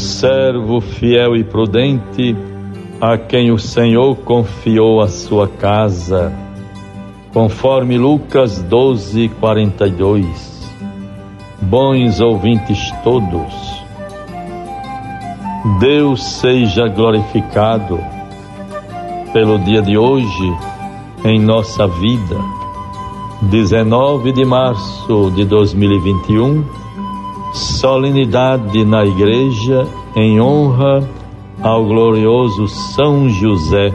Servo fiel e prudente, a quem o Senhor confiou a sua casa, conforme Lucas 12, 42. Bons ouvintes todos, Deus seja glorificado pelo dia de hoje em nossa vida, 19 de março de 2021, solenidade na igreja em honra ao glorioso São José,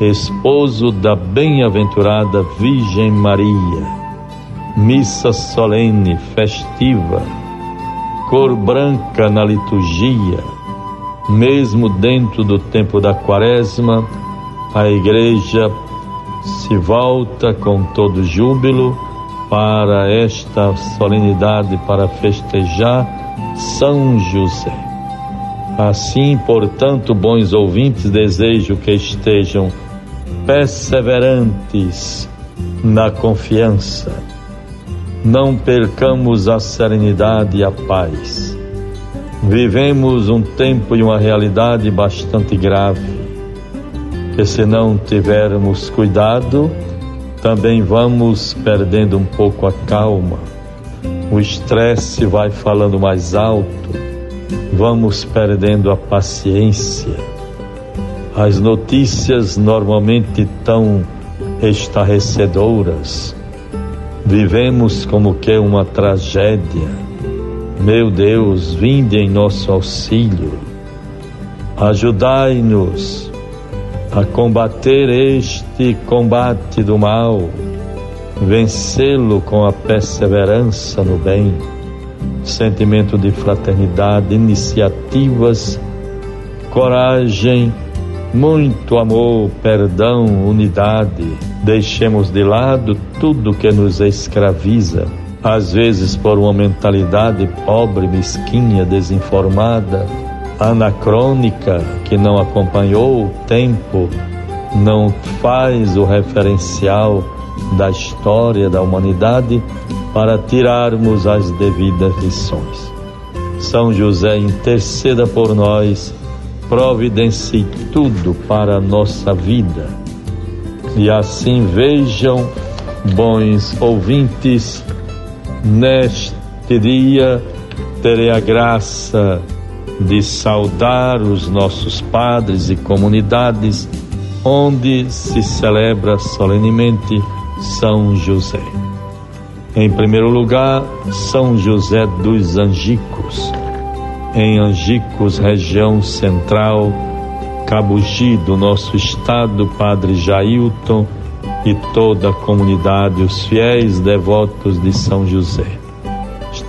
esposo da bem-aventurada Virgem Maria. Missa solene, festiva, cor branca na liturgia, mesmo dentro do tempo da quaresma, a igreja se volta com todo júbilo para esta solenidade para festejar São José. Assim, portanto, bons ouvintes, desejo que estejam perseverantes na confiança. Não percamos a serenidade e a paz. Vivemos um tempo e uma realidade bastante grave que se não tivermos cuidado, também vamos perdendo um pouco a calma. O estresse vai falando mais alto, vamos perdendo a paciência. As notícias normalmente tão estarrecedoras. Vivemos como que uma tragédia. Meu Deus, vinde em nosso auxílio. Ajudai-nos a combater este combate do mal, vencê-lo com a perseverança no bem, sentimento de fraternidade, iniciativas, coragem, muito amor, perdão, unidade. Deixemos de lado tudo que nos escraviza, às vezes por uma mentalidade pobre, mesquinha, desinformada anacrônica que não acompanhou o tempo, não faz o referencial da história da humanidade para tirarmos as devidas lições. São José interceda por nós, providencie tudo para a nossa vida. E assim vejam, bons ouvintes, neste dia terei a graça de saudar os nossos padres e comunidades onde se celebra solenemente São José. Em primeiro lugar, São José dos Angicos, em Angicos, região central, Cabugi do nosso estado, Padre Jailton e toda a comunidade, os fiéis devotos de São José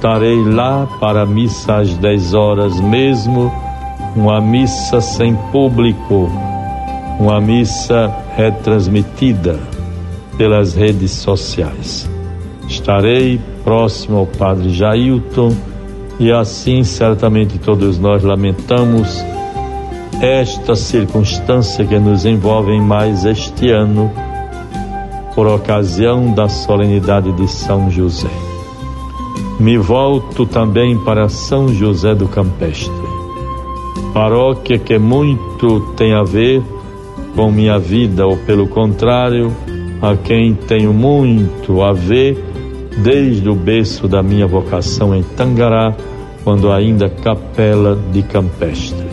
estarei lá para a missa às 10 horas mesmo, uma missa sem público, uma missa retransmitida pelas redes sociais. Estarei próximo ao Padre Jailton e assim certamente todos nós lamentamos esta circunstância que nos envolve mais este ano por ocasião da solenidade de São José me volto também para São José do Campestre, paróquia que muito tem a ver com minha vida, ou pelo contrário, a quem tenho muito a ver desde o berço da minha vocação em Tangará, quando ainda capela de Campestre.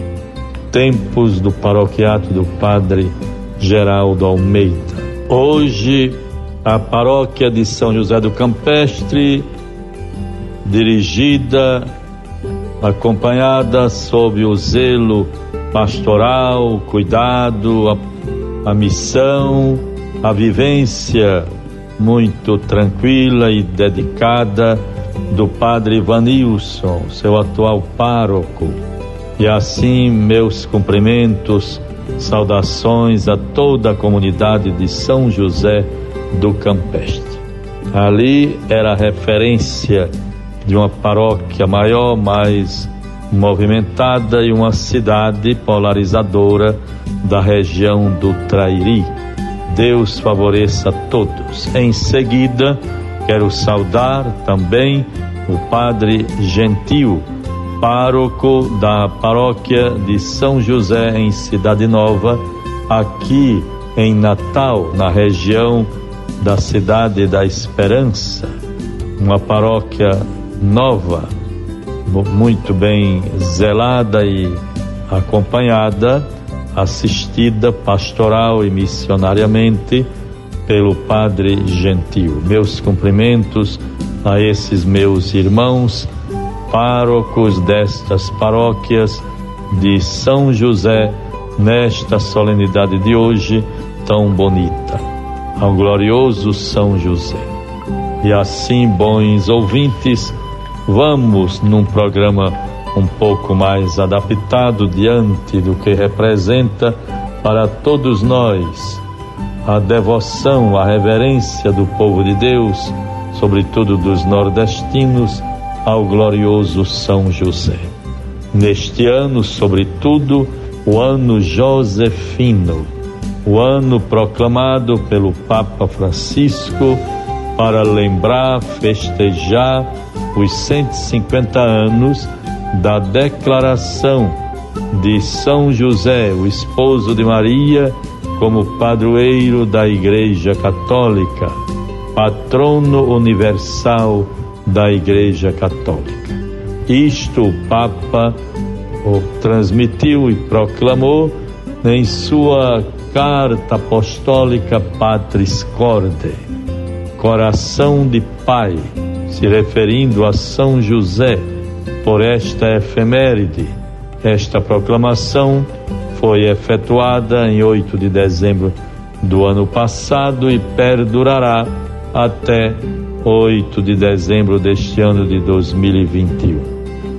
Tempos do paroquiato do Padre Geraldo Almeida. Hoje, a paróquia de São José do Campestre dirigida, acompanhada sob o zelo pastoral, cuidado, a, a missão, a vivência muito tranquila e dedicada do padre Ivanilson, seu atual pároco. E assim, meus cumprimentos, saudações a toda a comunidade de São José do Campestre. Ali era referência de uma paróquia maior, mais movimentada e uma cidade polarizadora da região do Trairi. Deus favoreça a todos. Em seguida, quero saudar também o Padre Gentil, pároco da paróquia de São José em Cidade Nova, aqui em Natal, na região da Cidade da Esperança, uma paróquia nova, muito bem zelada e acompanhada, assistida pastoral e missionariamente pelo Padre Gentil. Meus cumprimentos a esses meus irmãos, párocos destas paróquias de São José, nesta solenidade de hoje tão bonita. Ao glorioso São José. E assim, bons ouvintes, vamos num programa um pouco mais adaptado diante do que representa para todos nós a devoção, a reverência do povo de Deus, sobretudo dos nordestinos, ao glorioso São José. Neste ano, sobretudo, o ano josefino, o ano proclamado pelo Papa Francisco para lembrar, festejar os 150 anos da declaração de São José, o esposo de Maria, como padroeiro da Igreja Católica, patrono universal da Igreja Católica. Isto o Papa o transmitiu e proclamou em sua carta apostólica Patris Corde, coração de Pai, se referindo a São José, por esta efeméride, esta proclamação foi efetuada em 8 de dezembro do ano passado e perdurará até 8 de dezembro deste ano de 2021.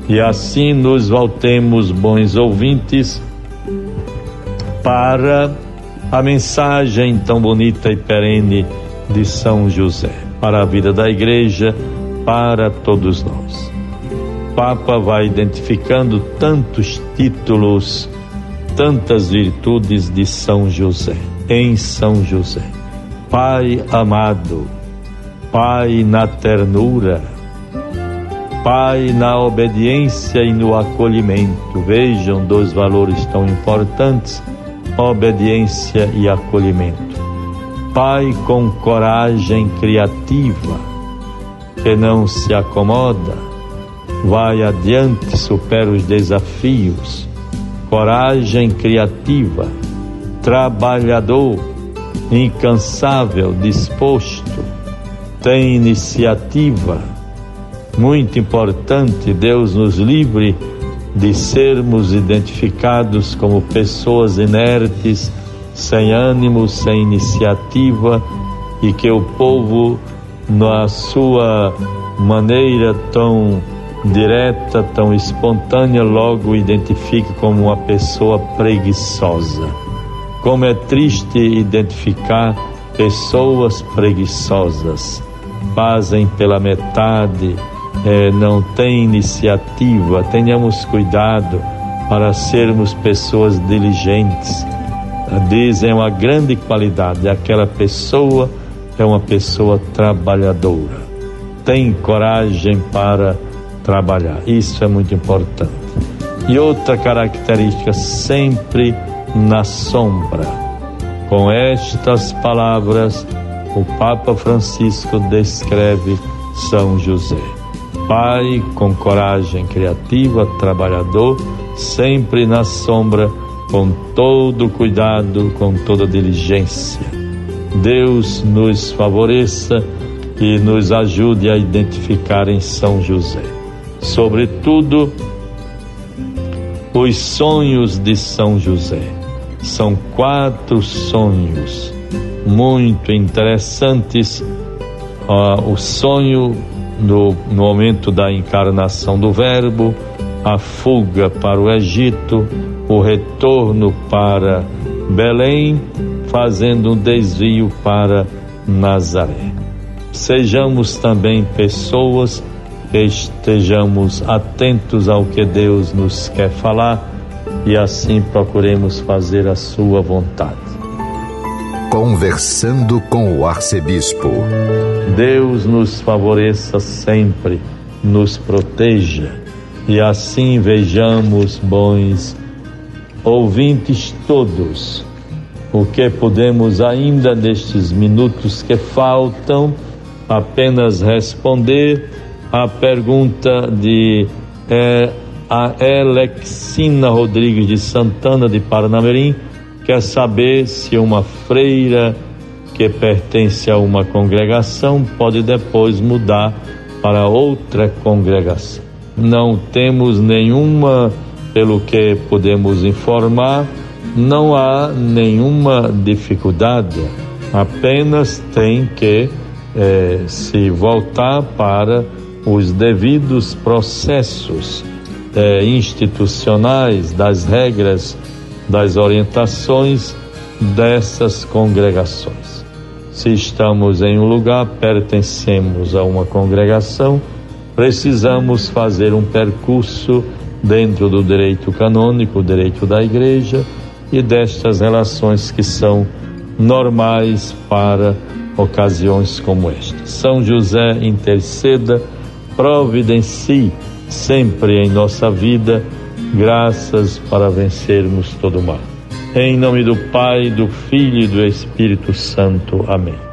E assim nos voltemos, bons ouvintes, para a mensagem tão bonita e perene de São José, para a vida da igreja, para todos nós. O Papa vai identificando tantos títulos tantas virtudes de São José, em São José. Pai amado, Pai na ternura, Pai na obediência e no acolhimento. Vejam dois valores tão importantes: obediência e acolhimento. Pai com coragem criativa, que não se acomoda, vai adiante, supera os desafios coragem criativa, trabalhador, incansável, disposto, tem iniciativa. Muito importante, Deus nos livre de sermos identificados como pessoas inertes, sem ânimo, sem iniciativa e que o povo, na sua maneira tão direta, tão espontânea, logo identifique como uma pessoa preguiçosa. Como é triste identificar pessoas preguiçosas, fazem pela metade, é, não têm iniciativa. Tenhamos cuidado para sermos pessoas diligentes. Dizem uma grande qualidade: aquela pessoa é uma pessoa trabalhadora, tem coragem para trabalhar. Isso é muito importante. E outra característica, sempre na sombra. Com estas palavras, o Papa Francisco descreve São José. Pai com coragem criativa, trabalhador, sempre na sombra, com todo cuidado, com toda diligência. Deus nos favoreça e nos ajude a identificar em São José sobretudo os sonhos de São José. São quatro sonhos muito interessantes. Uh, o sonho no momento da encarnação do Verbo, a fuga para o Egito, o retorno para Belém, fazendo um desvio para Nazaré. Sejamos também pessoas estejamos atentos ao que Deus nos quer falar e assim procuremos fazer a sua vontade. Conversando com o arcebispo. Deus nos favoreça sempre, nos proteja e assim vejamos, bons ouvintes todos, o que podemos ainda nestes minutos que faltam apenas responder à pergunta de é, a Alexina Rodrigues de Santana de Paranamerim quer saber se uma freira que pertence a uma congregação pode depois mudar para outra congregação. Não temos nenhuma, pelo que podemos informar, não há nenhuma dificuldade, apenas tem que eh, se voltar para os devidos processos eh, institucionais das regras, das orientações dessas congregações. Se estamos em um lugar, pertencemos a uma congregação, precisamos fazer um percurso dentro do direito canônico, direito da igreja e destas relações que são normais para ocasiões como esta. São José interceda, providencie sempre em nossa vida graças para vencermos todo o mal. Em nome do Pai, do Filho e do Espírito Santo. Amém.